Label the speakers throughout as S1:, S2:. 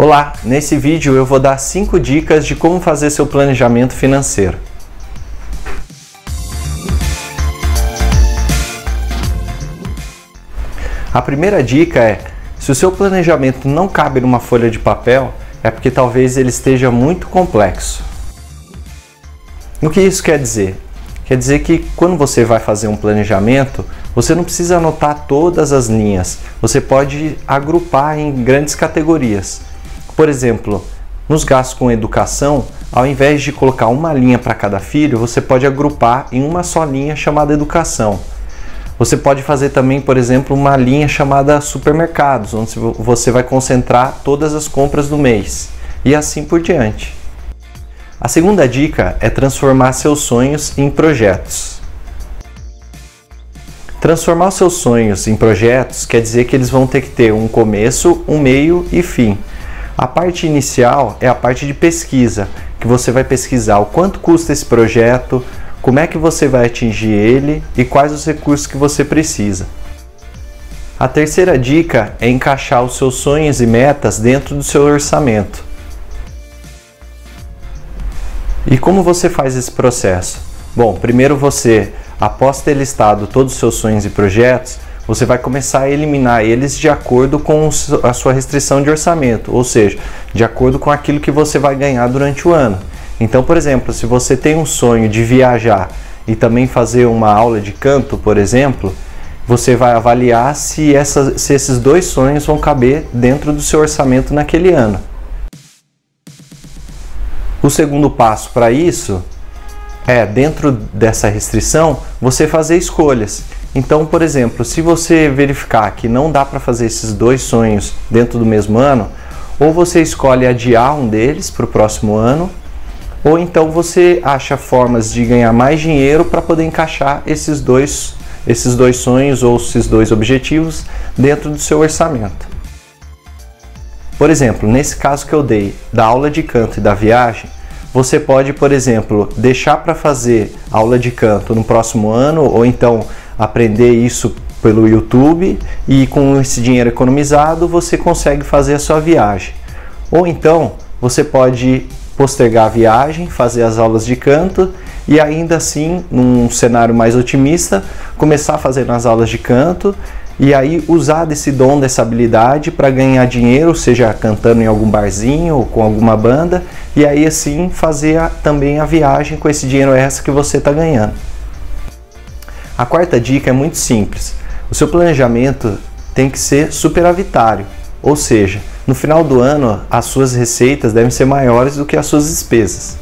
S1: Olá, nesse vídeo eu vou dar 5 dicas de como fazer seu planejamento financeiro. A primeira dica é: se o seu planejamento não cabe numa folha de papel, é porque talvez ele esteja muito complexo. O que isso quer dizer? Quer dizer que quando você vai fazer um planejamento, você não precisa anotar todas as linhas, você pode agrupar em grandes categorias. Por exemplo, nos gastos com educação, ao invés de colocar uma linha para cada filho, você pode agrupar em uma só linha chamada educação. Você pode fazer também, por exemplo, uma linha chamada supermercados, onde você vai concentrar todas as compras do mês e assim por diante. A segunda dica é transformar seus sonhos em projetos. Transformar seus sonhos em projetos quer dizer que eles vão ter que ter um começo, um meio e fim. A parte inicial é a parte de pesquisa, que você vai pesquisar o quanto custa esse projeto, como é que você vai atingir ele e quais os recursos que você precisa. A terceira dica é encaixar os seus sonhos e metas dentro do seu orçamento. E como você faz esse processo? Bom, primeiro você, após ter listado todos os seus sonhos e projetos, você vai começar a eliminar eles de acordo com a sua restrição de orçamento, ou seja, de acordo com aquilo que você vai ganhar durante o ano. Então, por exemplo, se você tem um sonho de viajar e também fazer uma aula de canto, por exemplo, você vai avaliar se, se esses dois sonhos vão caber dentro do seu orçamento naquele ano. O segundo passo para isso é, dentro dessa restrição, você fazer escolhas. Então, por exemplo, se você verificar que não dá para fazer esses dois sonhos dentro do mesmo ano, ou você escolhe adiar um deles para o próximo ano, ou então você acha formas de ganhar mais dinheiro para poder encaixar esses dois, esses dois sonhos ou esses dois objetivos dentro do seu orçamento. Por exemplo, nesse caso que eu dei da aula de canto e da viagem, você pode, por exemplo, deixar para fazer aula de canto no próximo ano ou então aprender isso pelo YouTube e com esse dinheiro economizado você consegue fazer a sua viagem. Ou então você pode postergar a viagem, fazer as aulas de canto e ainda assim, num cenário mais otimista, começar a fazer as aulas de canto e aí usar desse dom, dessa habilidade para ganhar dinheiro, seja cantando em algum barzinho ou com alguma banda, e aí assim fazer a, também a viagem com esse dinheiro extra que você está ganhando. A quarta dica é muito simples. O seu planejamento tem que ser superavitário, ou seja, no final do ano as suas receitas devem ser maiores do que as suas despesas.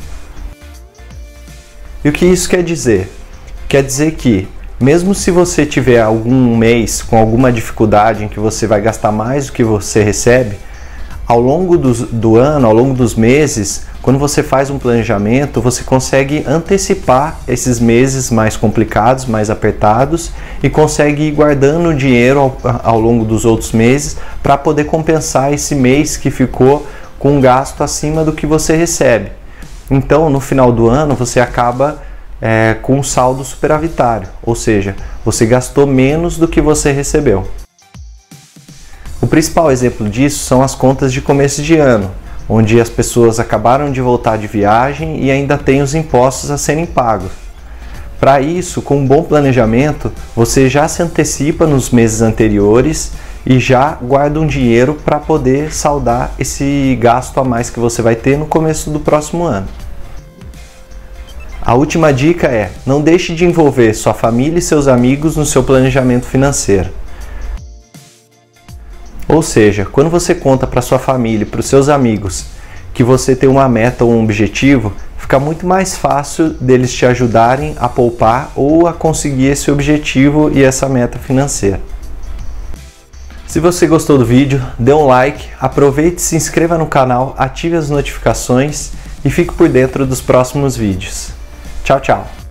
S1: E o que isso quer dizer? Quer dizer que, mesmo se você tiver algum mês com alguma dificuldade em que você vai gastar mais do que você recebe, ao longo do, do ano, ao longo dos meses, quando você faz um planejamento, você consegue antecipar esses meses mais complicados, mais apertados e consegue ir guardando dinheiro ao, ao longo dos outros meses para poder compensar esse mês que ficou com um gasto acima do que você recebe. Então, no final do ano, você acaba é, com um saldo superavitário, ou seja, você gastou menos do que você recebeu. O principal exemplo disso são as contas de começo de ano, onde as pessoas acabaram de voltar de viagem e ainda têm os impostos a serem pagos. Para isso, com um bom planejamento, você já se antecipa nos meses anteriores e já guarda um dinheiro para poder saldar esse gasto a mais que você vai ter no começo do próximo ano. A última dica é: não deixe de envolver sua família e seus amigos no seu planejamento financeiro. Ou seja, quando você conta para sua família para os seus amigos que você tem uma meta ou um objetivo, fica muito mais fácil deles te ajudarem a poupar ou a conseguir esse objetivo e essa meta financeira. Se você gostou do vídeo, dê um like, aproveite, se inscreva no canal, ative as notificações e fique por dentro dos próximos vídeos. Tchau, tchau!